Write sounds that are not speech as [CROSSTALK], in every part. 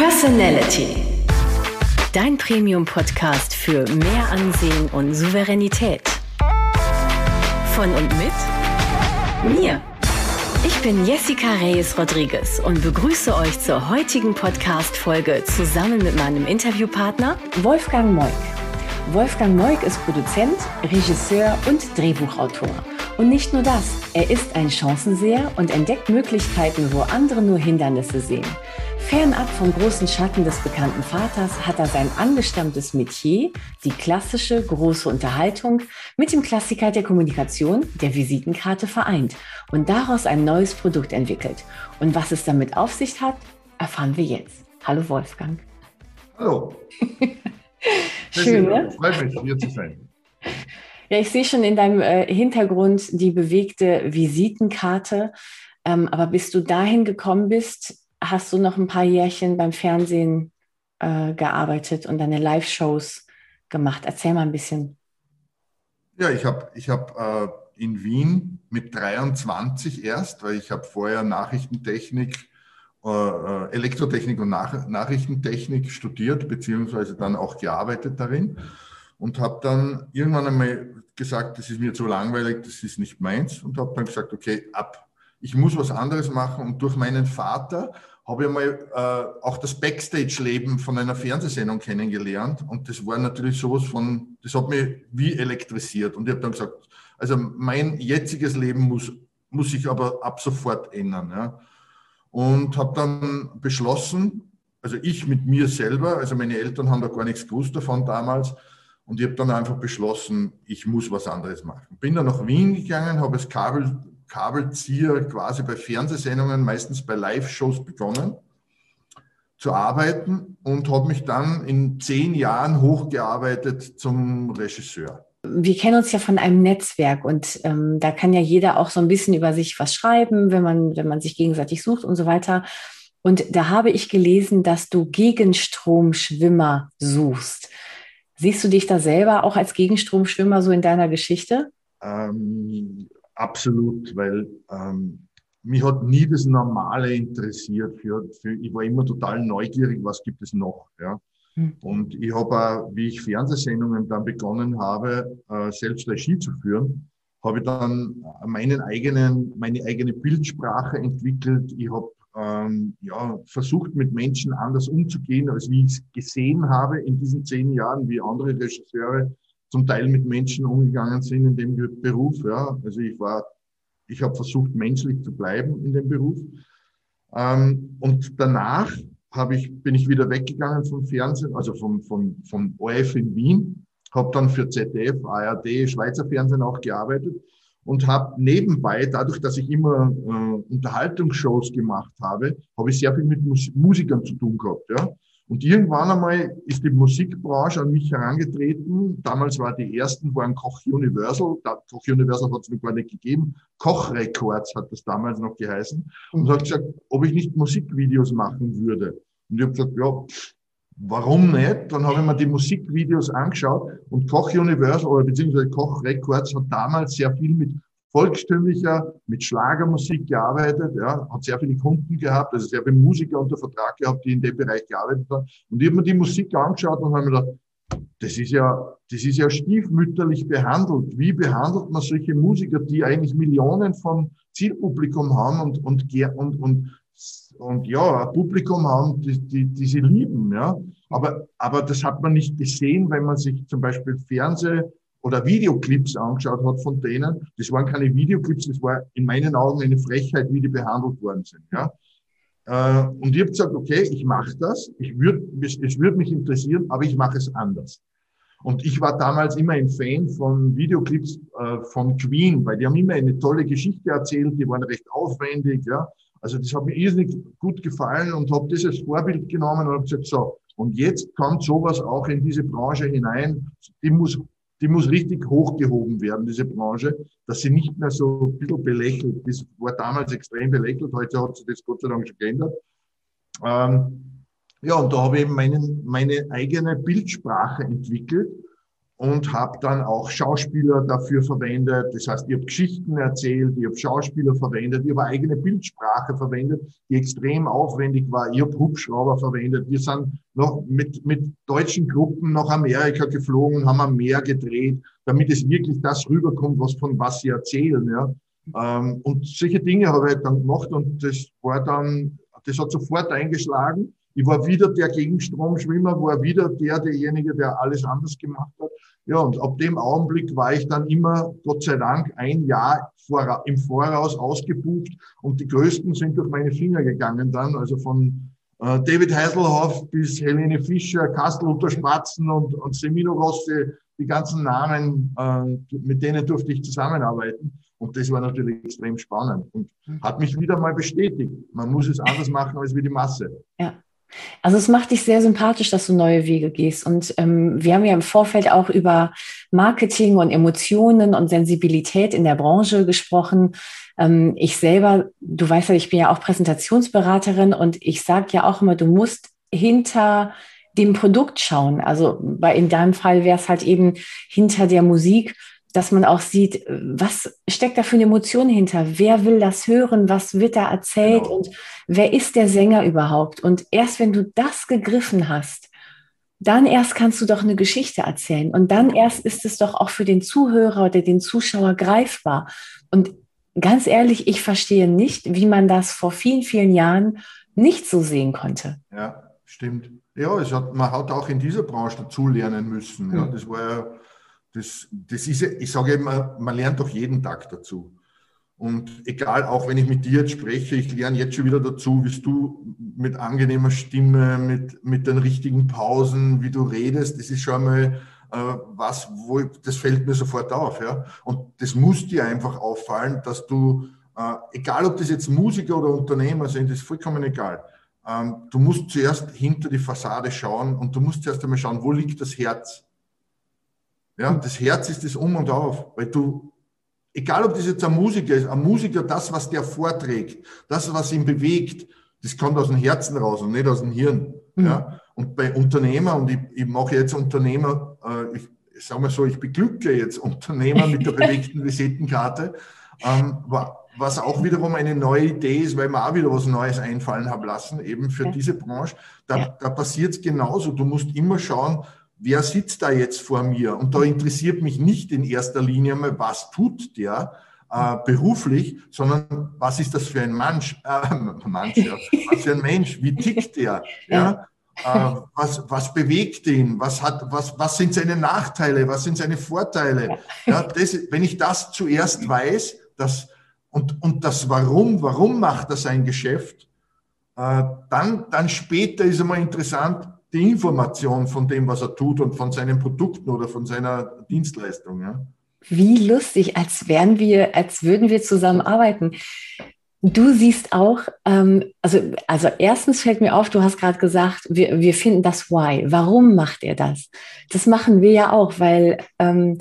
Personality. Dein Premium-Podcast für mehr Ansehen und Souveränität. Von und mit mir. Ich bin Jessica Reyes Rodriguez und begrüße euch zur heutigen Podcast-Folge zusammen mit meinem Interviewpartner Wolfgang Moik. Wolfgang Moik ist Produzent, Regisseur und Drehbuchautor. Und nicht nur das, er ist ein Chancenseher und entdeckt Möglichkeiten, wo andere nur Hindernisse sehen. Fernab vom großen Schatten des bekannten Vaters hat er sein angestammtes Metier, die klassische große Unterhaltung, mit dem Klassiker der Kommunikation, der Visitenkarte vereint und daraus ein neues Produkt entwickelt. Und was es damit auf sich hat, erfahren wir jetzt. Hallo Wolfgang. Hallo. [LAUGHS] Schön, ne? Freut mich, hier zu sein. Ja, ich sehe schon in deinem äh, Hintergrund die bewegte Visitenkarte. Ähm, aber bis du dahin gekommen bist, hast du noch ein paar Jährchen beim Fernsehen äh, gearbeitet und deine Live-Shows gemacht. Erzähl mal ein bisschen. Ja, ich habe ich hab, äh, in Wien mit 23 erst, weil ich habe vorher Nachrichtentechnik, äh, äh, Elektrotechnik und Nach Nachrichtentechnik studiert, beziehungsweise dann auch gearbeitet darin und habe dann irgendwann einmal gesagt, das ist mir zu langweilig, das ist nicht meins und habe dann gesagt, okay, ab. Ich muss was anderes machen und durch meinen Vater habe ich mal äh, auch das Backstage-Leben von einer Fernsehsendung kennengelernt und das war natürlich sowas von, das hat mich wie elektrisiert und ich habe dann gesagt, also mein jetziges Leben muss, muss sich aber ab sofort ändern. Ja. Und habe dann beschlossen, also ich mit mir selber, also meine Eltern haben da gar nichts gewusst davon damals, und ich habe dann einfach beschlossen, ich muss was anderes machen. Bin dann nach Wien gegangen, habe als Kabel, Kabelzieher quasi bei Fernsehsendungen, meistens bei Live-Shows begonnen zu arbeiten und habe mich dann in zehn Jahren hochgearbeitet zum Regisseur. Wir kennen uns ja von einem Netzwerk und ähm, da kann ja jeder auch so ein bisschen über sich was schreiben, wenn man, wenn man sich gegenseitig sucht und so weiter. Und da habe ich gelesen, dass du Gegenstromschwimmer suchst. Siehst du dich da selber auch als Gegenstromschwimmer so in deiner Geschichte? Ähm, absolut, weil ähm, mich hat nie das Normale interessiert. Für, für, ich war immer total neugierig, was gibt es noch. Ja? Hm. Und ich habe auch, wie ich Fernsehsendungen dann begonnen habe, äh, selbst Regie zu führen, habe ich dann meinen eigenen, meine eigene Bildsprache entwickelt. Ich habe ähm, ja, versucht, mit Menschen anders umzugehen, als wie ich es gesehen habe in diesen zehn Jahren, wie andere Regisseure zum Teil mit Menschen umgegangen sind in dem Beruf. Ja. Also ich war, ich habe versucht, menschlich zu bleiben in dem Beruf. Ähm, und danach habe ich, bin ich wieder weggegangen vom Fernsehen, also vom, vom, vom ORF in Wien, habe dann für ZDF, ARD, Schweizer Fernsehen auch gearbeitet und habe nebenbei, dadurch, dass ich immer äh, Unterhaltungsshows gemacht habe, habe ich sehr viel mit Mus Musikern zu tun gehabt. Ja? Und irgendwann einmal ist die Musikbranche an mich herangetreten. Damals war die ersten, waren Koch Universal. Koch Universal hat es mir gar nicht gegeben. Koch Records hat das damals noch geheißen. Und hat gesagt, ob ich nicht Musikvideos machen würde. Und ich habe gesagt, ja, Warum nicht? Dann habe ich mir die Musikvideos angeschaut und Koch Universal oder beziehungsweise Koch Records hat damals sehr viel mit volkstümlicher, mit Schlagermusik gearbeitet, ja, hat sehr viele Kunden gehabt, also sehr viele Musiker unter Vertrag gehabt, die in dem Bereich gearbeitet haben. Und ich habe mir die Musik angeschaut und habe mir gedacht, das ist ja, das ist ja stiefmütterlich behandelt. Wie behandelt man solche Musiker, die eigentlich Millionen von Zielpublikum haben und, und, und, und und ja, ein Publikum haben, die, die, die sie lieben, ja. Aber, aber das hat man nicht gesehen, wenn man sich zum Beispiel Fernseh- oder Videoclips angeschaut hat von denen. Das waren keine Videoclips, das war in meinen Augen eine Frechheit, wie die behandelt worden sind, ja. Äh, und ich habe gesagt, okay, ich mache das, ich würd, es, würde mich interessieren, aber ich mache es anders. Und ich war damals immer ein Fan von Videoclips äh, von Queen, weil die haben immer eine tolle Geschichte erzählt, die waren recht aufwendig, ja. Also das hat mir irrsinnig gut gefallen und habe das als Vorbild genommen und habe gesagt, so, und jetzt kommt sowas auch in diese Branche hinein. Die muss, die muss richtig hochgehoben werden, diese Branche, dass sie nicht mehr so ein bisschen belächelt. Das war damals extrem belächelt, heute hat sich das Gott sei Dank schon geändert. Ähm, ja, und da habe ich meinen, meine eigene Bildsprache entwickelt und habe dann auch Schauspieler dafür verwendet. Das heißt, ich habe Geschichten erzählt, ich habe Schauspieler verwendet, ich habe eigene Bildsprache verwendet, die extrem aufwendig war. Ich habe Hubschrauber verwendet. Wir sind noch mit, mit deutschen Gruppen nach Amerika geflogen, haben am Meer gedreht, damit es wirklich das rüberkommt, was von was sie erzählen. Ja. Ähm, und solche Dinge habe ich dann gemacht und das war dann, das hat sofort eingeschlagen. Ich war wieder der Gegenstromschwimmer, war wieder der, derjenige, der alles anders gemacht hat. Ja, und ab dem Augenblick war ich dann immer, Gott sei Dank, ein Jahr im Voraus ausgebucht und die Größten sind durch meine Finger gegangen dann, also von äh, David Heiselhoff bis Helene Fischer, Kastel unter Spatzen und, und Semino Rossi, die ganzen Namen, äh, mit denen durfte ich zusammenarbeiten. Und das war natürlich extrem spannend und hat mich wieder mal bestätigt. Man muss es anders machen als wie die Masse. Ja. Also es macht dich sehr sympathisch, dass du neue Wege gehst. Und ähm, wir haben ja im Vorfeld auch über Marketing und Emotionen und Sensibilität in der Branche gesprochen. Ähm, ich selber, du weißt ja, ich bin ja auch Präsentationsberaterin und ich sage ja auch immer, du musst hinter dem Produkt schauen. Also bei, in deinem Fall wäre es halt eben hinter der Musik dass man auch sieht, was steckt da für eine Emotion hinter? Wer will das hören? Was wird da erzählt? Genau. Und wer ist der Sänger überhaupt? Und erst wenn du das gegriffen hast, dann erst kannst du doch eine Geschichte erzählen. Und dann erst ist es doch auch für den Zuhörer oder den Zuschauer greifbar. Und ganz ehrlich, ich verstehe nicht, wie man das vor vielen, vielen Jahren nicht so sehen konnte. Ja, stimmt. Ja, hat, man hat auch in dieser Branche dazulernen müssen. Ja, hm. das war ja das, das ist, ich sage immer, man lernt doch jeden Tag dazu. Und egal, auch wenn ich mit dir jetzt spreche, ich lerne jetzt schon wieder dazu, wie du mit angenehmer Stimme, mit, mit den richtigen Pausen, wie du redest, das ist schon mal äh, was, wo ich, das fällt mir sofort auf. Ja? Und das muss dir einfach auffallen, dass du, äh, egal ob das jetzt Musiker oder Unternehmer sind, ist vollkommen egal. Ähm, du musst zuerst hinter die Fassade schauen und du musst zuerst einmal schauen, wo liegt das Herz? Ja, das Herz ist das Um und Auf, weil du, egal ob das jetzt ein Musiker ist, ein Musiker, das, was der vorträgt, das, was ihn bewegt, das kommt aus dem Herzen raus und nicht aus dem Hirn. Mhm. Ja, und bei Unternehmer, und ich, ich mache jetzt Unternehmer, äh, ich, ich sage mal so, ich beglücke jetzt Unternehmer mit der [LAUGHS] bewegten Visitenkarte, ähm, was auch wiederum eine neue Idee ist, weil man auch wieder was Neues einfallen haben lassen, eben für ja. diese Branche. Da, ja. da passiert es genauso. Du musst immer schauen, wer sitzt da jetzt vor mir? Und da interessiert mich nicht in erster Linie mal, was tut der äh, beruflich, sondern was ist das für ein Mensch, äh, [LAUGHS] Mensch ja, was für ein Mensch, wie tickt der? Ja? Äh, was, was bewegt ihn? Was, hat, was, was sind seine Nachteile? Was sind seine Vorteile? Ja, das, wenn ich das zuerst weiß, das, und, und das Warum, warum macht er sein Geschäft, äh, dann, dann später ist einmal interessant, die Information von dem, was er tut und von seinen Produkten oder von seiner Dienstleistung. Ja. Wie lustig, als wären wir, als würden wir zusammenarbeiten. Du siehst auch, ähm, also, also erstens fällt mir auf, du hast gerade gesagt, wir, wir finden das Why. Warum macht er das? Das machen wir ja auch, weil ähm,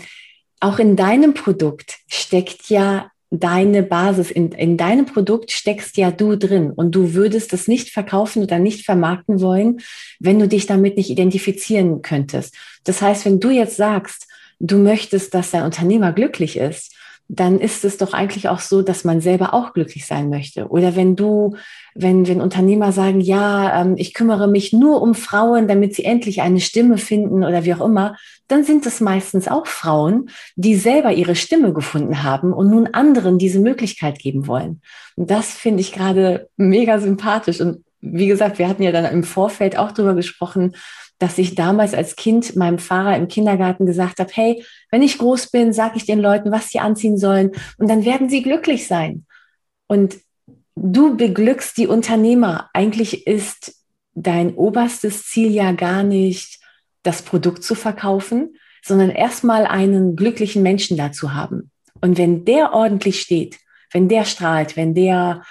auch in deinem Produkt steckt ja deine Basis, in, in deinem Produkt steckst ja du drin und du würdest es nicht verkaufen oder nicht vermarkten wollen, wenn du dich damit nicht identifizieren könntest. Das heißt, wenn du jetzt sagst, du möchtest, dass dein Unternehmer glücklich ist, dann ist es doch eigentlich auch so, dass man selber auch glücklich sein möchte. Oder wenn du, wenn, wenn Unternehmer sagen, ja, ähm, ich kümmere mich nur um Frauen, damit sie endlich eine Stimme finden oder wie auch immer, dann sind es meistens auch Frauen, die selber ihre Stimme gefunden haben und nun anderen diese Möglichkeit geben wollen. Und das finde ich gerade mega sympathisch. Und wie gesagt, wir hatten ja dann im Vorfeld auch drüber gesprochen, dass ich damals als Kind meinem Fahrer im Kindergarten gesagt habe, hey, wenn ich groß bin, sage ich den Leuten, was sie anziehen sollen und dann werden sie glücklich sein. Und du beglückst die Unternehmer. Eigentlich ist dein oberstes Ziel ja gar nicht, das Produkt zu verkaufen, sondern erstmal einen glücklichen Menschen dazu haben. Und wenn der ordentlich steht, wenn der strahlt, wenn der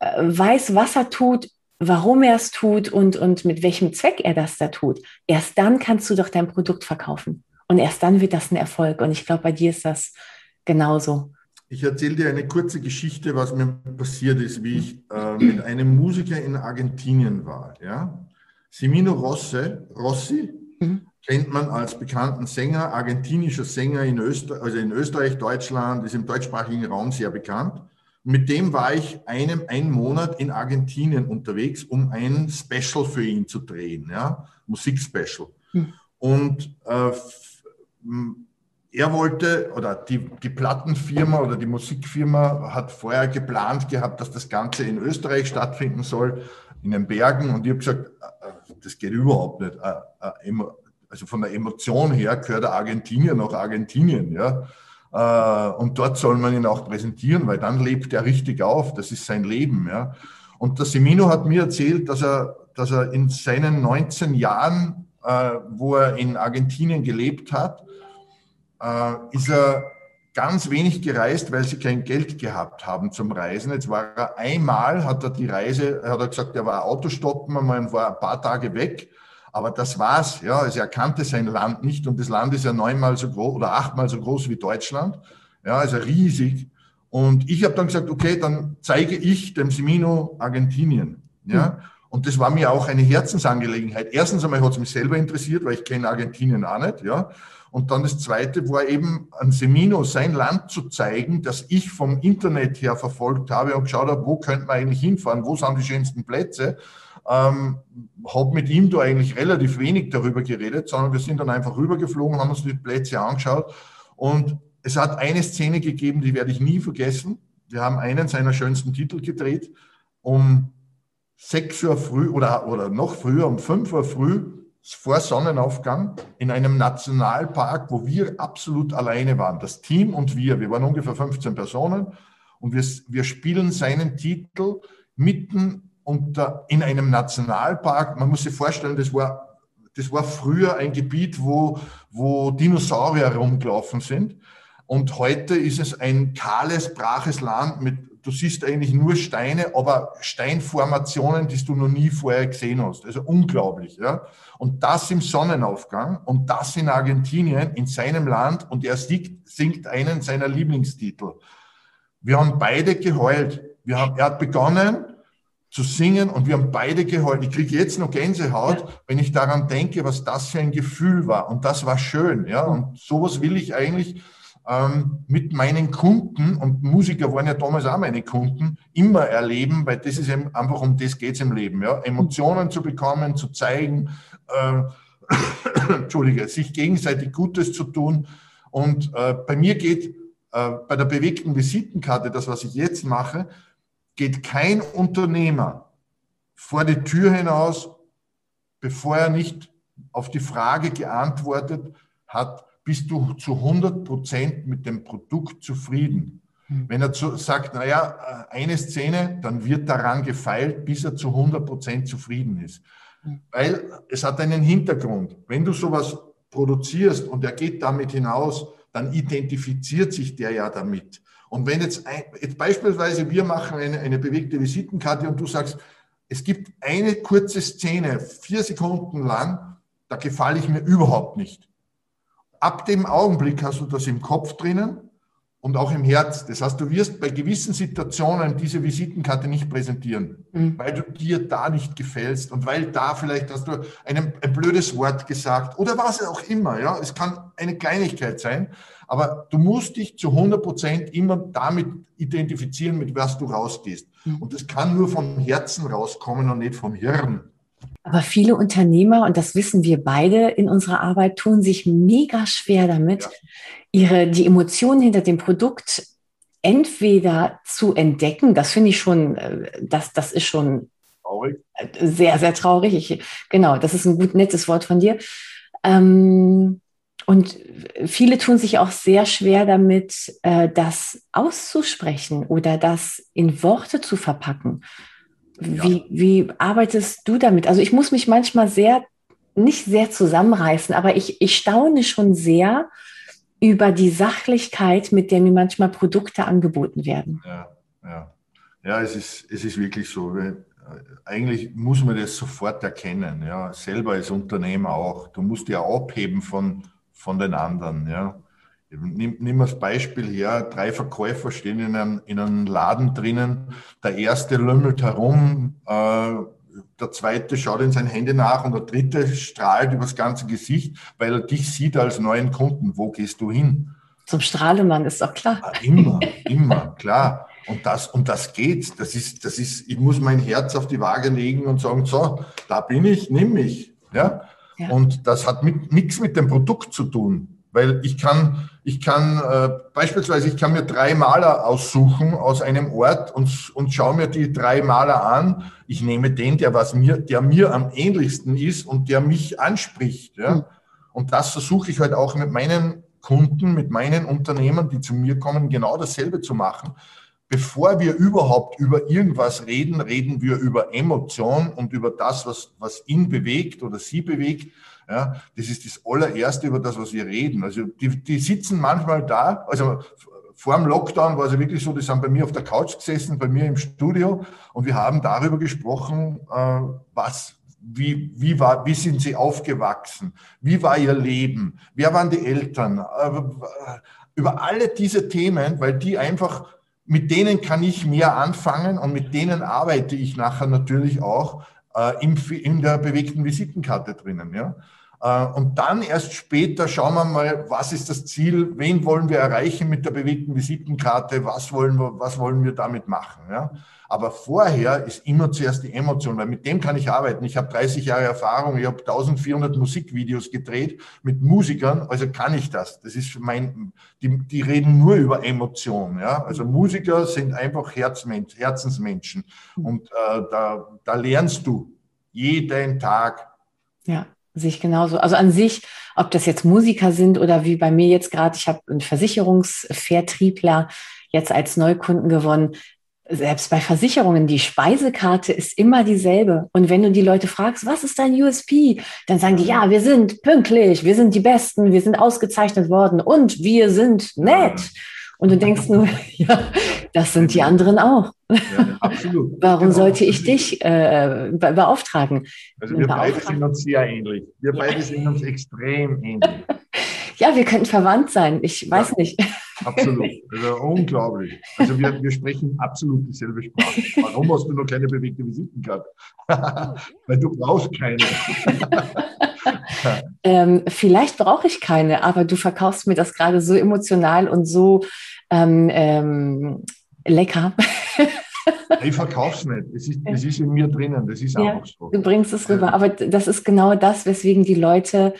äh, weiß, was er tut, warum er es tut und, und mit welchem Zweck er das da tut, erst dann kannst du doch dein Produkt verkaufen. Und erst dann wird das ein Erfolg. Und ich glaube, bei dir ist das genauso. Ich erzähle dir eine kurze Geschichte, was mir passiert ist, wie ich äh, mit einem Musiker in Argentinien war. Ja? Semino Rosse, Rossi, mhm. kennt man als bekannten Sänger, argentinischer Sänger in Österreich, also in Österreich, Deutschland, ist im deutschsprachigen Raum sehr bekannt. Mit dem war ich einem, einen Monat in Argentinien unterwegs, um ein Special für ihn zu drehen, ja, Musikspecial. Hm. Und äh, er wollte, oder die, die Plattenfirma oder die Musikfirma hat vorher geplant gehabt, dass das Ganze in Österreich stattfinden soll, in den Bergen. Und ich habe gesagt, äh, äh, das geht überhaupt nicht. Äh, also von der Emotion her gehört Argentinier nach Argentinien, ja. Und dort soll man ihn auch präsentieren, weil dann lebt er richtig auf. Das ist sein Leben, ja. Und der Semino hat mir erzählt, dass er, dass er in seinen 19 Jahren, wo er in Argentinien gelebt hat, äh, ist er ganz wenig gereist, weil sie kein Geld gehabt haben zum Reisen. Jetzt war er einmal, hat er die Reise, hat er gesagt, er war Autostoppen, man war ein paar Tage weg. Aber das war's, ja. Also er kannte sein Land nicht und das Land ist ja neunmal so groß oder achtmal so groß wie Deutschland. Ja, also riesig. Und ich habe dann gesagt, okay, dann zeige ich dem Semino Argentinien. Ja. Mhm. Und das war mir auch eine Herzensangelegenheit. Erstens einmal hat es mich selber interessiert, weil ich kenne Argentinien auch nicht, ja. Und dann das Zweite war eben an Semino sein Land zu zeigen, das ich vom Internet her verfolgt habe und geschaut habe, wo könnte man eigentlich hinfahren, wo sind die schönsten Plätze. Ähm, habe mit ihm da eigentlich relativ wenig darüber geredet, sondern wir sind dann einfach rübergeflogen, haben uns die Plätze angeschaut und es hat eine Szene gegeben, die werde ich nie vergessen. Wir haben einen seiner schönsten Titel gedreht. Um 6 Uhr früh oder, oder noch früher, um 5 Uhr früh vor Sonnenaufgang in einem Nationalpark, wo wir absolut alleine waren. Das Team und wir, wir waren ungefähr 15 Personen und wir, wir spielen seinen Titel mitten unter, in einem Nationalpark. Man muss sich vorstellen, das war, das war früher ein Gebiet, wo, wo Dinosaurier rumgelaufen sind. Und heute ist es ein kahles, braches Land mit du siehst eigentlich nur Steine, aber Steinformationen, die du noch nie vorher gesehen hast. Also unglaublich. Ja? Und das im Sonnenaufgang und das in Argentinien, in seinem Land und er singt, singt einen seiner Lieblingstitel. Wir haben beide geheult. Wir haben, er hat begonnen zu singen und wir haben beide geheult. Ich kriege jetzt noch Gänsehaut, ja. wenn ich daran denke, was das für ein Gefühl war. Und das war schön. Ja? Und sowas will ich eigentlich ähm, mit meinen Kunden, und Musiker waren ja damals auch meine Kunden, immer erleben, weil das ist eben einfach um das geht es im Leben. Ja? Emotionen zu bekommen, zu zeigen, äh, [COUGHS] Entschuldige, sich gegenseitig Gutes zu tun. Und äh, bei mir geht äh, bei der bewegten Visitenkarte, das, was ich jetzt mache, geht kein Unternehmer vor die Tür hinaus, bevor er nicht auf die Frage geantwortet hat, bist du zu 100 Prozent mit dem Produkt zufrieden. Hm. Wenn er zu, sagt, naja, äh, eine Szene, dann wird daran gefeilt, bis er zu 100 Prozent zufrieden ist. Hm. Weil es hat einen Hintergrund. Wenn du sowas produzierst und er geht damit hinaus, dann identifiziert sich der ja damit. Und wenn jetzt, ein, jetzt beispielsweise wir machen eine, eine bewegte Visitenkarte und du sagst, es gibt eine kurze Szene, vier Sekunden lang, da gefalle ich mir überhaupt nicht ab dem Augenblick hast du das im Kopf drinnen und auch im Herz. Das heißt, du wirst bei gewissen Situationen diese Visitenkarte nicht präsentieren, mhm. weil du dir da nicht gefällst und weil da vielleicht hast du ein, ein blödes Wort gesagt oder was auch immer. Ja, es kann eine Kleinigkeit sein, aber du musst dich zu 100 Prozent immer damit identifizieren, mit was du rausgehst. Mhm. Und das kann nur vom Herzen rauskommen und nicht vom Hirn. Aber viele Unternehmer, und das wissen wir beide in unserer Arbeit, tun sich mega schwer damit, ja. ihre, die Emotionen hinter dem Produkt entweder zu entdecken, das finde ich schon, äh, das, das ist schon traurig. sehr, sehr traurig. Ich, genau, das ist ein gut nettes Wort von dir. Ähm, und viele tun sich auch sehr schwer damit, äh, das auszusprechen oder das in Worte zu verpacken. Wie, wie arbeitest du damit? Also ich muss mich manchmal sehr, nicht sehr zusammenreißen, aber ich, ich staune schon sehr über die Sachlichkeit, mit der mir manchmal Produkte angeboten werden. Ja, ja. ja es, ist, es ist wirklich so. Eigentlich muss man das sofort erkennen. Ja. Selber als Unternehmer auch. Du musst ja abheben von, von den anderen. Ja. Nimm, nimm das Beispiel her, drei Verkäufer stehen in einem, in einem Laden drinnen, der erste lümmelt herum, äh, der zweite schaut in sein Handy nach und der dritte strahlt übers ganze Gesicht, weil er dich sieht als neuen Kunden. Wo gehst du hin? Zum Strahlemann ist doch klar. Ah, immer, immer, klar. Und das, um das geht. Das ist, das ist, ich muss mein Herz auf die Waage legen und sagen, so, da bin ich, nimm mich. Ja? ja. Und das hat mit, nichts mit dem Produkt zu tun. Weil ich kann, ich kann äh, beispielsweise, ich kann mir drei Maler aussuchen aus einem Ort und, und schaue mir die drei Maler an. Ich nehme den, der, was mir, der mir am ähnlichsten ist und der mich anspricht. Ja? Mhm. Und das versuche ich halt auch mit meinen Kunden, mit meinen Unternehmen, die zu mir kommen, genau dasselbe zu machen. Bevor wir überhaupt über irgendwas reden, reden wir über Emotion und über das, was, was ihn bewegt oder sie bewegt. Ja, das ist das allererste, über das, was wir reden. Also die, die sitzen manchmal da, also vor dem Lockdown war es wirklich so, die sind bei mir auf der Couch gesessen, bei mir im Studio und wir haben darüber gesprochen, äh, was, wie, wie, war, wie sind sie aufgewachsen, wie war ihr Leben, wer waren die Eltern, äh, über alle diese Themen, weil die einfach, mit denen kann ich mehr anfangen und mit denen arbeite ich nachher natürlich auch äh, in, in der bewegten Visitenkarte drinnen. Ja? Äh, und dann erst später schauen wir mal, was ist das Ziel, wen wollen wir erreichen mit der bewegten Visitenkarte, was wollen wir, was wollen wir damit machen. Ja? Aber vorher ist immer zuerst die Emotion, weil mit dem kann ich arbeiten. Ich habe 30 Jahre Erfahrung, ich habe 1400 Musikvideos gedreht mit Musikern, also kann ich das. Das ist mein, die, die reden nur über Emotion. Ja? Also Musiker sind einfach Herzmensch, Herzensmenschen und äh, da, da lernst du jeden Tag. Ja sich genauso. Also an sich, ob das jetzt Musiker sind oder wie bei mir jetzt gerade, ich habe einen Versicherungsvertriebler jetzt als Neukunden gewonnen. Selbst bei Versicherungen, die Speisekarte ist immer dieselbe. Und wenn du die Leute fragst, was ist dein USP? Dann sagen die, ja, wir sind pünktlich, wir sind die Besten, wir sind ausgezeichnet worden und wir sind nett. Und du denkst nur, [LAUGHS] ja, das sind die anderen auch. Ja, absolut. [LAUGHS] Warum genau. sollte ich dich äh, beauftragen? Also wir beide sind uns sehr ähnlich. Wir ja. beide sind uns extrem ähnlich. [LAUGHS] ja, wir könnten verwandt sein. Ich weiß ja, nicht. [LAUGHS] Absolut. Also unglaublich. Also wir, wir sprechen absolut dieselbe Sprache. Warum hast du noch keine bewegte Visitenkarte? Weil du brauchst keine. ähm, vielleicht brauche ich keine, aber du verkaufst mir das gerade so emotional und so ähm, ähm, lecker. [LAUGHS] ich verkaufe es nicht. Es ist, es ist in mir drinnen. Das ist ja, einfach so. Du bringst es rüber. Aber das ist genau das, weswegen die Leute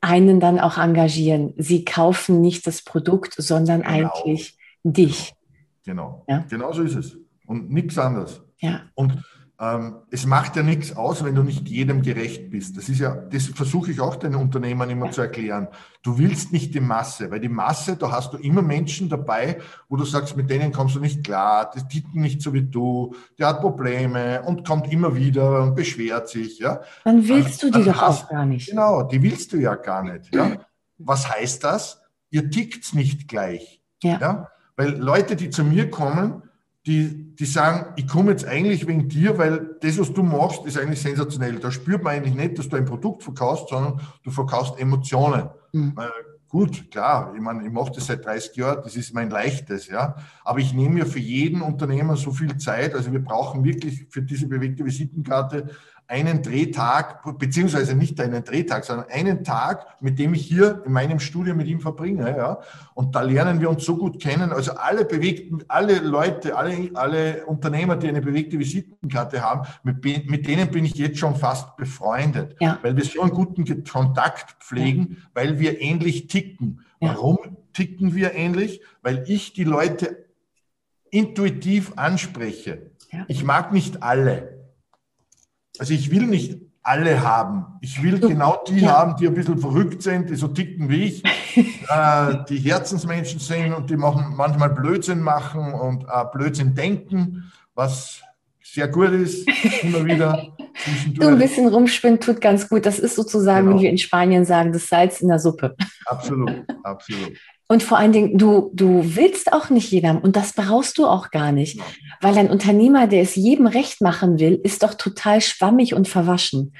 einen dann auch engagieren. Sie kaufen nicht das Produkt, sondern genau. eigentlich dich. Genau. Ja? Genau so ist es. Und nichts anderes. Ja. Und ähm, es macht ja nichts aus, wenn du nicht jedem gerecht bist. Das ist ja, das versuche ich auch den Unternehmern immer zu erklären. Du willst nicht die Masse, weil die Masse, da hast du immer Menschen dabei, wo du sagst, mit denen kommst du nicht klar, die ticken nicht so wie du, der hat Probleme und kommt immer wieder und beschwert sich. Ja. Dann willst du die doch hast, auch gar nicht. Genau, die willst du ja gar nicht. Ja. Was heißt das? Ihr tickt nicht gleich. Ja. ja. Weil Leute, die zu mir kommen, die, die sagen, ich komme jetzt eigentlich wegen dir, weil das, was du machst, ist eigentlich sensationell. Da spürt man eigentlich nicht, dass du ein Produkt verkaufst, sondern du verkaufst Emotionen. Mhm. Äh, gut, klar, ich meine, ich mache das seit 30 Jahren, das ist mein leichtes, ja. Aber ich nehme mir für jeden Unternehmer so viel Zeit. Also wir brauchen wirklich für diese bewegte Visitenkarte einen Drehtag, beziehungsweise nicht einen Drehtag, sondern einen Tag, mit dem ich hier in meinem Studio mit ihm verbringe. Ja. Und da lernen wir uns so gut kennen. Also alle bewegten, alle Leute, alle, alle Unternehmer, die eine bewegte Visitenkarte haben, mit, mit denen bin ich jetzt schon fast befreundet, ja. weil wir so einen guten Kontakt pflegen, ja. weil wir ähnlich ticken. Warum ticken wir ähnlich? Weil ich die Leute intuitiv anspreche. Ich mag nicht alle. Also ich will nicht alle haben. Ich will genau die ja. haben, die ein bisschen verrückt sind, die so ticken wie ich, [LAUGHS] äh, die Herzensmenschen sind und die machen, manchmal Blödsinn machen und äh, Blödsinn denken, was sehr gut ist, immer wieder. Du ein bisschen rumspinnen tut ganz gut. Das ist sozusagen, genau. wie wir in Spanien sagen, das Salz in der Suppe. Absolut, absolut. Und vor allen Dingen, du, du willst auch nicht jedem und das brauchst du auch gar nicht. Weil ein Unternehmer, der es jedem recht machen will, ist doch total schwammig und verwaschen.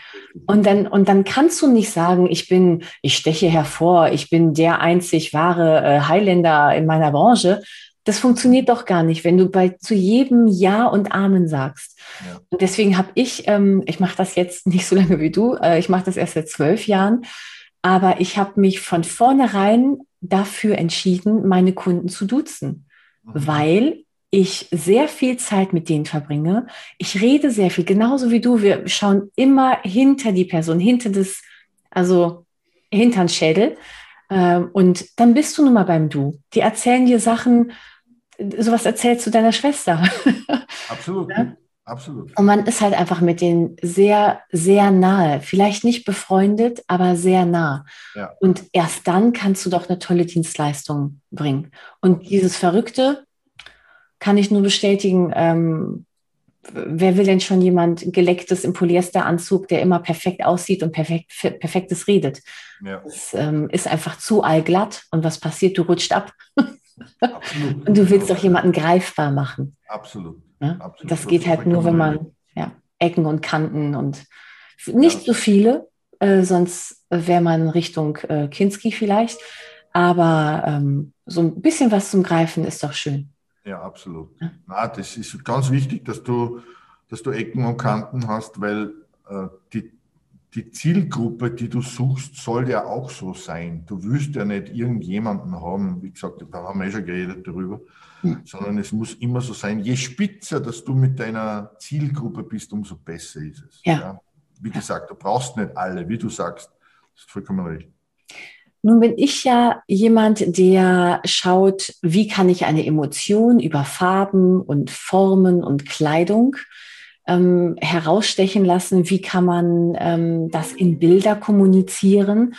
Und dann, und dann kannst du nicht sagen, ich bin, ich steche hervor, ich bin der einzig wahre äh, Highlander in meiner Branche. Das funktioniert doch gar nicht, wenn du bei zu jedem Ja und Amen sagst. Ja. Und deswegen habe ich, ähm, ich mache das jetzt nicht so lange wie du, äh, ich mache das erst seit zwölf Jahren, aber ich habe mich von vornherein dafür entschieden, meine Kunden zu duzen, mhm. weil ich sehr viel Zeit mit denen verbringe. Ich rede sehr viel, genauso wie du. Wir schauen immer hinter die Person, hinter das, also hinter den Schädel. Ähm, und dann bist du nun mal beim Du. Die erzählen dir Sachen, sowas erzählst du deiner Schwester. [LAUGHS] Absolut. ja? Absolut. Und man ist halt einfach mit denen sehr, sehr nahe. Vielleicht nicht befreundet, aber sehr nah. Ja. Und erst dann kannst du doch eine tolle Dienstleistung bringen. Und dieses Verrückte kann ich nur bestätigen. Ähm, wer will denn schon jemand gelecktes im Polyesteranzug, der immer perfekt aussieht und perfekt, perfektes redet? Ja. Das ähm, ist einfach zu allglatt. Und was passiert? Du rutscht ab. [LAUGHS] Absolut. und du willst doch jemanden greifbar machen. Absolut. Ne? Absolut. Das geht halt nur, wenn man ja, Ecken und Kanten und nicht ja. so viele, äh, sonst wäre man Richtung äh, Kinski vielleicht. Aber ähm, so ein bisschen was zum Greifen ist doch schön. Ja, absolut. Ja. Na, das ist ganz wichtig, dass du, dass du Ecken und Kanten hast, weil äh, die, die Zielgruppe, die du suchst, soll ja auch so sein. Du willst ja nicht irgendjemanden haben, wie gesagt, da haben wir eh schon geredet darüber, hm. sondern es muss immer so sein, je spitzer, dass du mit deiner Zielgruppe bist, umso besser ist es. Ja. ja? Wie gesagt, du brauchst nicht alle, wie du sagst. Das ist vollkommen recht. Nun bin ich ja jemand, der schaut, wie kann ich eine Emotion über Farben und Formen und Kleidung ähm, herausstechen lassen? Wie kann man ähm, das in Bilder kommunizieren?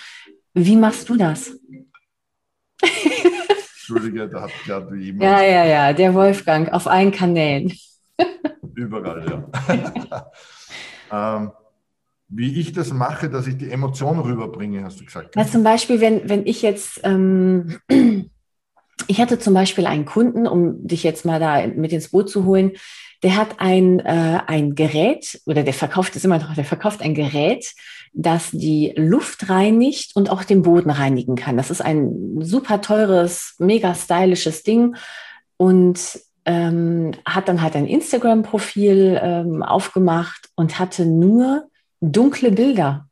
Wie machst du das? [LAUGHS] Entschuldige, da hat gerade jemand. Ja, ja, ja, der Wolfgang auf allen Kanälen. [LAUGHS] Überall, ja. [LAUGHS] ähm, wie ich das mache, dass ich die Emotion rüberbringe, hast du gesagt. Ja, zum Beispiel, wenn, wenn ich jetzt, ähm, [CLEARS THROAT] ich hatte zum Beispiel einen Kunden, um dich jetzt mal da mit ins Boot zu holen, der hat ein, äh, ein Gerät, oder der verkauft es immer noch, der verkauft ein Gerät, das die Luft reinigt und auch den Boden reinigen kann. Das ist ein super teures, mega stylisches Ding und ähm, hat dann halt ein Instagram-Profil ähm, aufgemacht und hatte nur dunkle Bilder.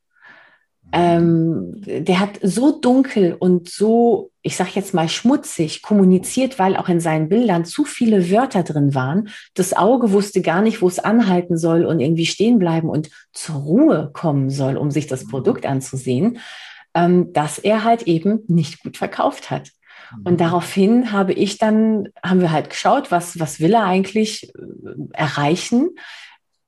Ähm, der hat so dunkel und so, ich sag jetzt mal schmutzig kommuniziert, weil auch in seinen Bildern zu viele Wörter drin waren. Das Auge wusste gar nicht, wo es anhalten soll und irgendwie stehen bleiben und zur Ruhe kommen soll, um sich das Produkt anzusehen, ähm, dass er halt eben nicht gut verkauft hat. Und mhm. daraufhin habe ich dann, haben wir halt geschaut, was, was will er eigentlich äh, erreichen?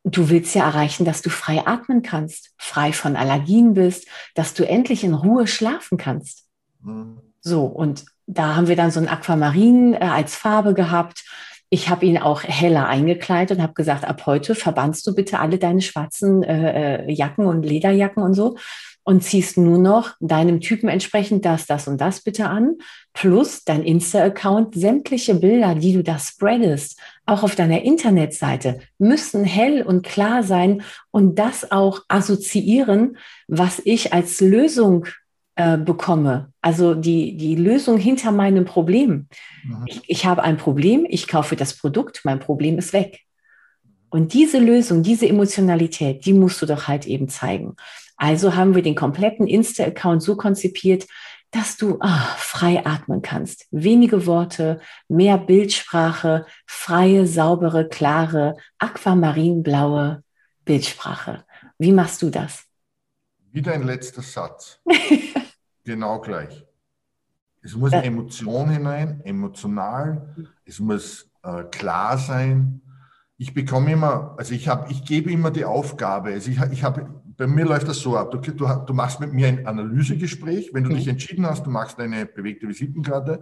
Du willst ja erreichen, dass du frei atmen kannst, frei von Allergien bist, dass du endlich in Ruhe schlafen kannst. Mhm. So, und da haben wir dann so ein Aquamarin äh, als Farbe gehabt. Ich habe ihn auch heller eingekleidet und habe gesagt, ab heute verbannst du bitte alle deine schwarzen äh, äh Jacken und Lederjacken und so und ziehst nur noch deinem Typen entsprechend das, das und das bitte an, plus dein Insta-Account, sämtliche Bilder, die du da spreadest, auch auf deiner Internetseite, müssen hell und klar sein und das auch assoziieren, was ich als Lösung äh, bekomme. Also die, die Lösung hinter meinem Problem. Mhm. Ich, ich habe ein Problem, ich kaufe das Produkt, mein Problem ist weg. Und diese Lösung, diese Emotionalität, die musst du doch halt eben zeigen. Also haben wir den kompletten Insta-Account so konzipiert, dass du ach, frei atmen kannst. Wenige Worte, mehr Bildsprache, freie, saubere, klare, aquamarinblaue Bildsprache. Wie machst du das? Wieder ein letzter Satz. [LAUGHS] genau gleich. Es muss Emotion hinein, emotional, es muss äh, klar sein. Ich bekomme immer, also ich habe, ich gebe immer die Aufgabe. Also ich, ich habe bei mir läuft das so ab. Du, du, du machst mit mir ein Analysegespräch. Wenn du mhm. dich entschieden hast, du machst eine bewegte Visitenkarte,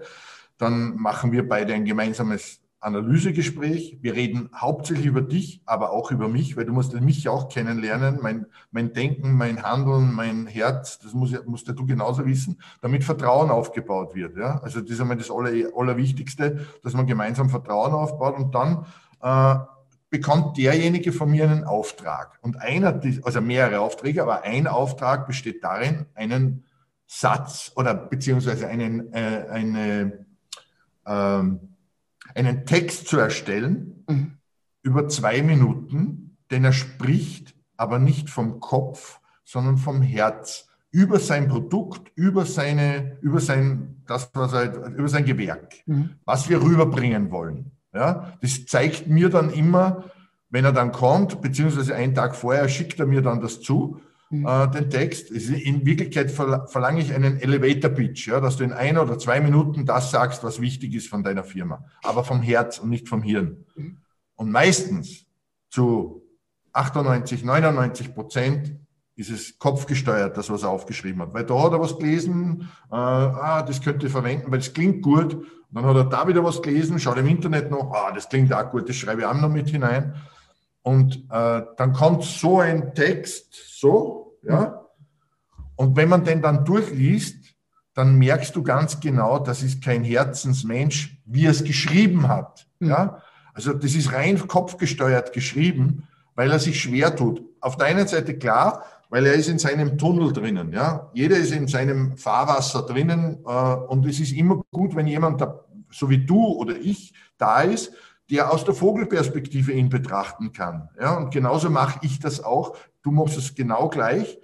dann machen wir beide ein gemeinsames Analysegespräch. Wir reden hauptsächlich über dich, aber auch über mich, weil du musst mich auch kennenlernen, mein, mein Denken, mein Handeln, mein Herz, das muss, musst du genauso wissen, damit Vertrauen aufgebaut wird. Ja? Also das ist einmal das Aller, Allerwichtigste, dass man gemeinsam Vertrauen aufbaut und dann äh, bekommt derjenige von mir einen Auftrag. Und einer, also mehrere Aufträge, aber ein Auftrag besteht darin, einen Satz oder beziehungsweise einen, äh, eine, ähm, einen Text zu erstellen mhm. über zwei Minuten, den er spricht, aber nicht vom Kopf, sondern vom Herz, über sein Produkt, über seine, über sein, das, was er, über sein Gewerk, mhm. was wir rüberbringen wollen. Ja, das zeigt mir dann immer, wenn er dann kommt, beziehungsweise einen Tag vorher schickt er mir dann das zu, mhm. äh, den Text. In Wirklichkeit verlange ich einen Elevator Pitch, ja, dass du in ein oder zwei Minuten das sagst, was wichtig ist von deiner Firma, aber vom Herz und nicht vom Hirn. Mhm. Und meistens zu 98, 99 Prozent ist es kopfgesteuert, das, was er aufgeschrieben hat. Weil da hat er was gelesen, äh, ah, das könnte ich verwenden, weil es klingt gut. Und dann hat er da wieder was gelesen, schaut im Internet noch, ah, das klingt auch gut, das schreibe ich auch noch mit hinein. Und äh, dann kommt so ein Text, so, ja. Und wenn man den dann durchliest, dann merkst du ganz genau, das ist kein Herzensmensch, wie er es geschrieben hat. Mhm. Ja? Also das ist rein kopfgesteuert geschrieben, weil er sich schwer tut. Auf der einen Seite klar, weil er ist in seinem Tunnel drinnen. Ja? Jeder ist in seinem Fahrwasser drinnen äh, und es ist immer gut, wenn jemand, da, so wie du oder ich, da ist, der aus der Vogelperspektive ihn betrachten kann. Ja? Und genauso mache ich das auch. Du machst es genau gleich.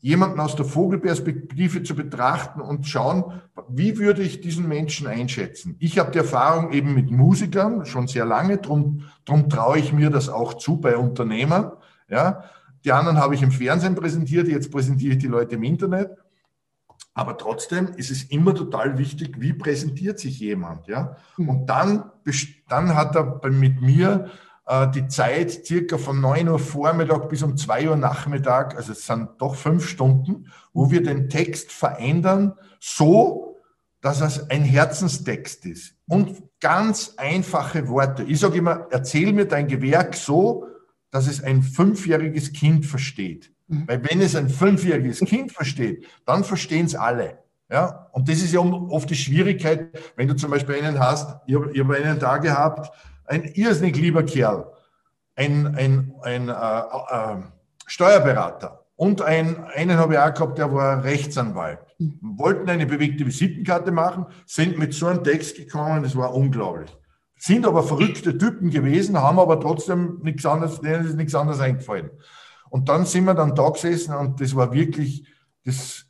Jemanden aus der Vogelperspektive zu betrachten und schauen, wie würde ich diesen Menschen einschätzen. Ich habe die Erfahrung eben mit Musikern schon sehr lange, darum drum traue ich mir das auch zu bei Unternehmern. Ja? Die anderen habe ich im Fernsehen präsentiert, jetzt präsentiere ich die Leute im Internet. Aber trotzdem ist es immer total wichtig, wie präsentiert sich jemand. Ja? Mhm. Und dann, dann hat er mit mir äh, die Zeit circa von 9 Uhr Vormittag bis um 2 Uhr Nachmittag, also es sind doch fünf Stunden, wo wir den Text verändern, so, dass es ein Herzenstext ist. Und ganz einfache Worte. Ich sage immer, erzähl mir dein Gewerk so, dass es ein fünfjähriges Kind versteht. Mhm. Weil wenn es ein fünfjähriges Kind versteht, dann verstehen es alle. Ja? Und das ist ja oft die Schwierigkeit, wenn du zum Beispiel einen hast, ich habe hab einen da gehabt, ein irrsinnig lieber Kerl, ein, ein, ein äh, äh, Steuerberater und ein, einen habe ich auch gehabt, der war Rechtsanwalt. Mhm. Wollten eine bewegte Visitenkarte machen, sind mit so einem Text gekommen, das war unglaublich sind aber verrückte Typen gewesen, haben aber trotzdem nichts anderes, denen ist nichts anderes eingefallen. Und dann sind wir dann da gesessen und das war wirklich, das,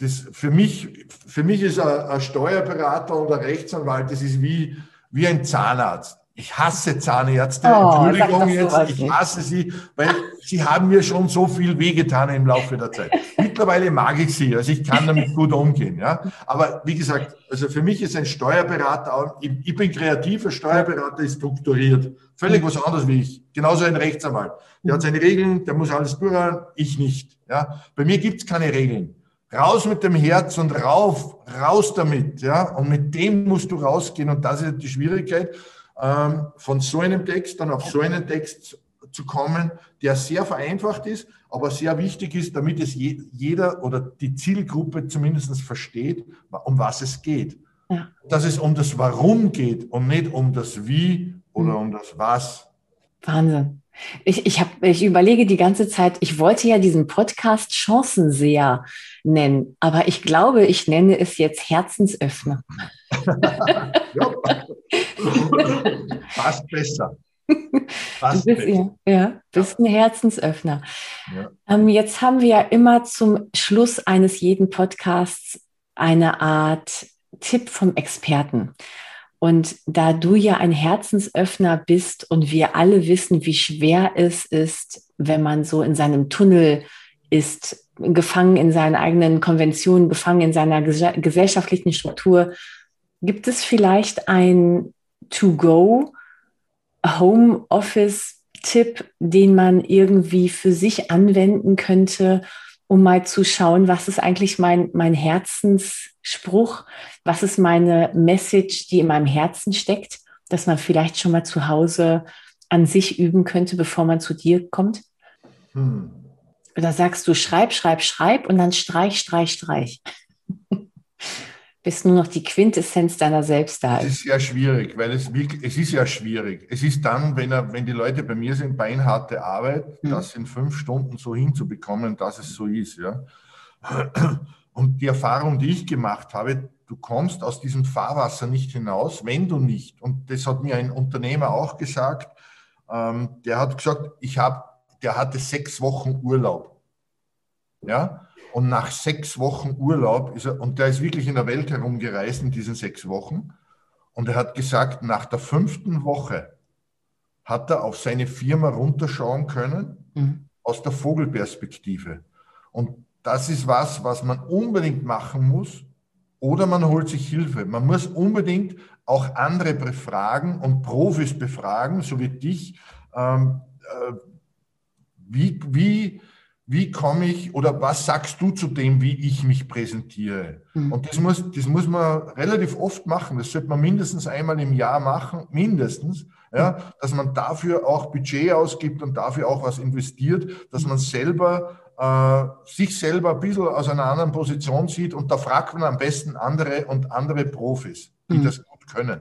das für mich, für mich ist ein, ein Steuerberater ein Rechtsanwalt, das ist wie, wie ein Zahnarzt. Ich hasse Zahnärzte. Oh, Entschuldigung jetzt, ich hasse sie, weil sie haben mir schon so viel wehgetan im Laufe der Zeit. Mittlerweile mag ich sie, also ich kann damit gut umgehen. Ja. Aber wie gesagt, also für mich ist ein Steuerberater, ich bin kreativer Steuerberater, ist strukturiert. Völlig was anderes wie ich. Genauso ein Rechtsanwalt. Der hat seine Regeln, der muss alles durchhalten, ich nicht. Ja. Bei mir gibt's keine Regeln. Raus mit dem Herz und rauf, raus damit. Ja. Und mit dem musst du rausgehen und das ist die Schwierigkeit von so einem Text dann auf so einen Text zu kommen, der sehr vereinfacht ist, aber sehr wichtig ist, damit es jeder oder die Zielgruppe zumindest versteht, um was es geht. Ja. Dass es um das Warum geht und nicht um das Wie oder mhm. um das Was. Wahnsinn. Ich, ich, hab, ich überlege die ganze Zeit, ich wollte ja diesen Podcast Chancenseher nennen, aber ich glaube, ich nenne es jetzt Herzensöffner. [LAUGHS] ja. Passt besser. Passt du bist, besser. Ja, bist ein Herzensöffner. Ja. Ähm, jetzt haben wir ja immer zum Schluss eines jeden Podcasts eine Art Tipp vom Experten. Und da du ja ein Herzensöffner bist und wir alle wissen, wie schwer es ist, wenn man so in seinem Tunnel ist, gefangen in seinen eigenen Konventionen, gefangen in seiner gesellschaftlichen Struktur, gibt es vielleicht ein To-Go Home-Office-Tipp, den man irgendwie für sich anwenden könnte, um mal zu schauen, was ist eigentlich mein, mein Herzensspruch, was ist meine Message, die in meinem Herzen steckt, dass man vielleicht schon mal zu Hause an sich üben könnte, bevor man zu dir kommt? Hm. Oder sagst du, schreib, schreib, schreib und dann streich, streich, streich. Bis nur noch die Quintessenz deiner selbst da ist. Es ist ja schwierig, weil es wirklich, es ist ja schwierig. Es ist dann, wenn, er, wenn die Leute bei mir sind, beinharte Arbeit, mhm. das in fünf Stunden so hinzubekommen, dass es so ist. Ja. Und die Erfahrung, die ich gemacht habe, du kommst aus diesem Fahrwasser nicht hinaus, wenn du nicht, und das hat mir ein Unternehmer auch gesagt, ähm, der hat gesagt, ich habe, der hatte sechs Wochen Urlaub. Ja, und nach sechs Wochen Urlaub ist er, und der ist wirklich in der Welt herumgereist in diesen sechs Wochen, und er hat gesagt, nach der fünften Woche hat er auf seine Firma runterschauen können mhm. aus der Vogelperspektive. Und das ist was, was man unbedingt machen muss. Oder man holt sich Hilfe. Man muss unbedingt auch andere befragen und Profis befragen, so wie dich. Ähm, äh, wie, wie, wie komme ich oder was sagst du zu dem, wie ich mich präsentiere? Mhm. Und das muss, das muss man relativ oft machen. Das sollte man mindestens einmal im Jahr machen, mindestens, ja, dass man dafür auch Budget ausgibt und dafür auch was investiert, dass man selber äh, sich selber ein bisschen aus einer anderen Position sieht und da fragt man am besten andere und andere Profis, die mhm. das gut können.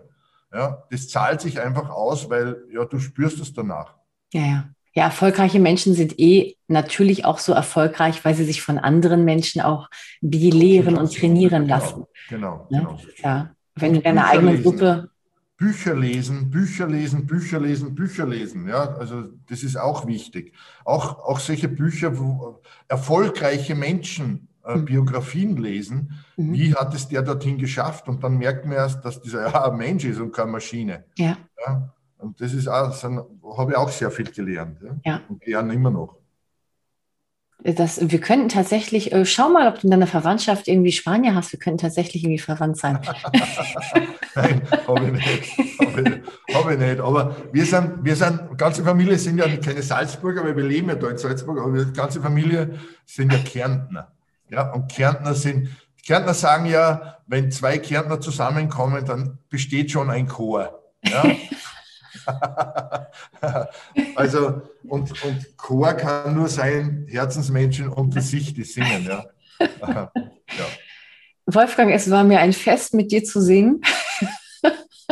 Ja, das zahlt sich einfach aus, weil ja, du spürst es danach. Ja, ja. Ja, erfolgreiche Menschen sind eh natürlich auch so erfolgreich, weil sie sich von anderen Menschen auch belehren und trainieren genau, lassen. Genau, genau. Ne? Ja, wenn du deine eigene Gruppe Bücher lesen, Bücher lesen, Bücher lesen, Bücher lesen. Ja, also das ist auch wichtig. Auch, auch solche Bücher, wo erfolgreiche Menschen äh, mhm. Biografien lesen. Mhm. Wie hat es der dorthin geschafft? Und dann merkt man erst, dass dieser ja, [LAUGHS] ein Mensch ist und keine Maschine. Ja. ja und das ist auch, habe ich auch sehr viel gelernt. Ja. ja. Und lerne immer noch. Das, wir könnten tatsächlich, äh, schau mal, ob du in deiner Verwandtschaft irgendwie Spanier hast. Wir könnten tatsächlich irgendwie verwandt sein. [LAUGHS] Nein, habe ich nicht. Habe ich, hab ich, nicht. Aber wir sind, wir sind, ganze Familie sind ja keine Salzburger, weil wir leben ja da in Salzburg, aber die ganze Familie sind ja Kärntner. Ja, und Kärntner sind, Kärntner sagen ja, wenn zwei Kärntner zusammenkommen, dann besteht schon ein Chor. Ja? [LAUGHS] [LAUGHS] also, und, und Chor kann nur sein, Herzensmenschen unter sich, die singen. Ja. [LAUGHS] ja. Wolfgang, es war mir ein Fest, mit dir zu singen. [LAUGHS]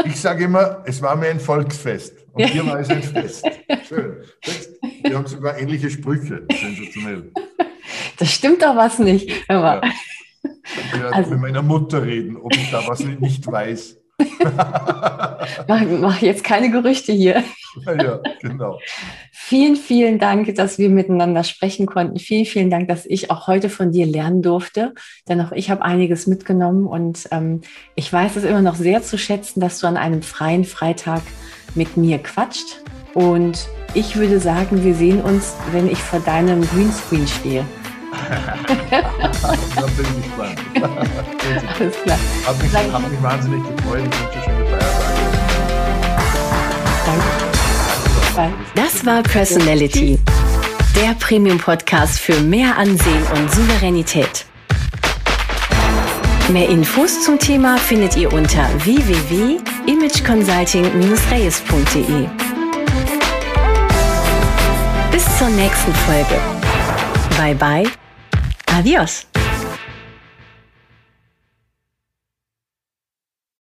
Ich sage immer, es war mir ein Volksfest. Und hier war es ein Fest. Schön. Wir haben sogar ähnliche Sprüche. Sensationell. Das stimmt doch was nicht. Aber ja. Ich werde also, mit meiner Mutter reden, ob ich da was nicht weiß [LAUGHS] mach, mach jetzt keine Gerüchte hier. [LAUGHS] Ja, genau. Vielen, vielen Dank, dass wir miteinander sprechen konnten. Vielen, vielen Dank, dass ich auch heute von dir lernen durfte. Denn auch ich habe einiges mitgenommen und ähm, ich weiß es immer noch sehr zu schätzen, dass du an einem freien Freitag mit mir quatscht. Und ich würde sagen, wir sehen uns, wenn ich vor deinem Greenscreen stehe. Da bin ich gespannt. Alles klar. Hat mich, hat mich wahnsinnig gefreut. Ich wünsche schöne Feiertage. Danke. Das war Personality, der Premium-Podcast für mehr Ansehen und Souveränität. Mehr Infos zum Thema findet ihr unter www.imageconsulting-reyes.de. Bis zur nächsten Folge. Bye bye Adiós.